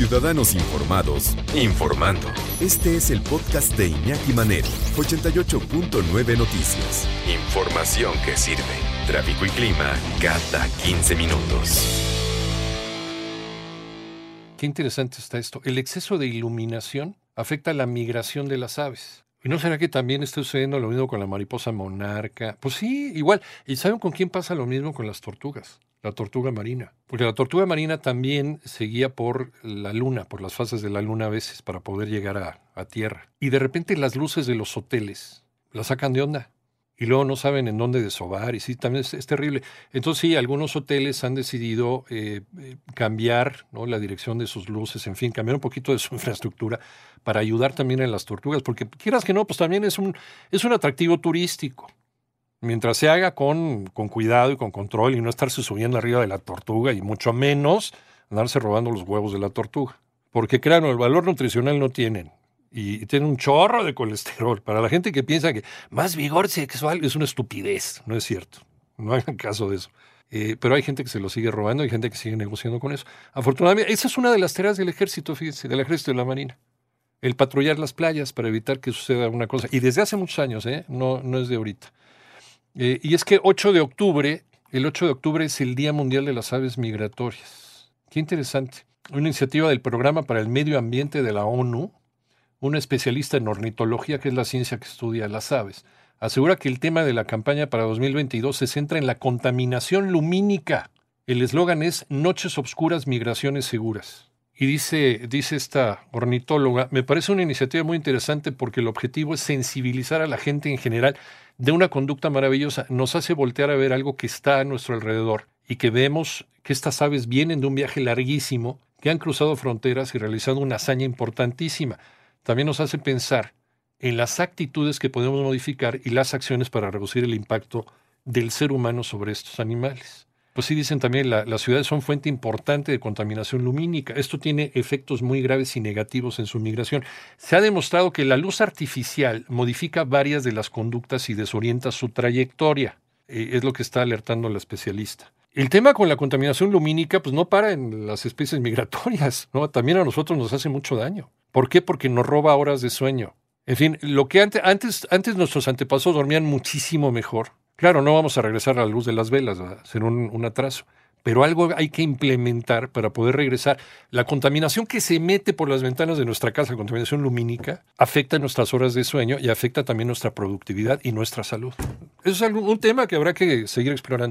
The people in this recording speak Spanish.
Ciudadanos Informados, informando. Este es el podcast de Iñaki Manero, 88.9 Noticias. Información que sirve. Tráfico y clima cada 15 minutos. Qué interesante está esto. El exceso de iluminación afecta la migración de las aves. ¿Y no será que también está sucediendo lo mismo con la mariposa monarca? Pues sí, igual. ¿Y saben con quién pasa lo mismo con las tortugas? La tortuga marina. Porque la tortuga marina también seguía por la luna, por las fases de la luna a veces, para poder llegar a, a tierra. Y de repente las luces de los hoteles la sacan de onda. Y luego no saben en dónde desovar, y sí, también es, terrible. Entonces sí, algunos hoteles han decidido eh, eh, cambiar ¿no? la dirección de sus luces, en fin, cambiar un poquito de su infraestructura para ayudar también a las tortugas, porque quieras que no, pues también es un, es un atractivo turístico mientras se haga con, con, cuidado y con control y no estarse subiendo arriba de la tortuga y mucho menos andarse robando los huevos de la tortuga. Porque claro, el valor nutricional no tienen y tienen un chorro de colesterol. Para la gente que piensa que más vigor sexual es una estupidez, no es cierto. No hagan caso de eso. Eh, pero hay gente que se lo sigue robando, hay gente que sigue negociando con eso. Afortunadamente, esa es una de las tareas del ejército, fíjense, del ejército de la marina. El patrullar las playas para evitar que suceda una cosa. Y desde hace muchos años, ¿eh? no, no es de ahorita. Eh, y es que 8 de octubre, el 8 de octubre es el Día Mundial de las Aves Migratorias. Qué interesante. Una iniciativa del Programa para el Medio Ambiente de la ONU, una especialista en ornitología, que es la ciencia que estudia las aves, asegura que el tema de la campaña para 2022 se centra en la contaminación lumínica. El eslogan es Noches Obscuras, Migraciones Seguras. Y dice, dice esta ornitóloga, me parece una iniciativa muy interesante porque el objetivo es sensibilizar a la gente en general de una conducta maravillosa. Nos hace voltear a ver algo que está a nuestro alrededor y que vemos que estas aves vienen de un viaje larguísimo, que han cruzado fronteras y realizado una hazaña importantísima. También nos hace pensar en las actitudes que podemos modificar y las acciones para reducir el impacto del ser humano sobre estos animales. Pues sí dicen también, la, las ciudades son fuente importante de contaminación lumínica. Esto tiene efectos muy graves y negativos en su migración. Se ha demostrado que la luz artificial modifica varias de las conductas y desorienta su trayectoria. Eh, es lo que está alertando la especialista. El tema con la contaminación lumínica pues no para en las especies migratorias, ¿no? También a nosotros nos hace mucho daño. ¿Por qué? Porque nos roba horas de sueño. En fin, lo que antes, antes, antes nuestros antepasados dormían muchísimo mejor. Claro, no vamos a regresar a la luz de las velas, va a ser un, un, atraso. Pero algo hay que implementar para poder regresar. La contaminación que se mete por las ventanas de nuestra casa, la contaminación lumínica, afecta nuestras horas de sueño y afecta también nuestra productividad y nuestra salud. Eso es un tema que habrá que seguir explorando.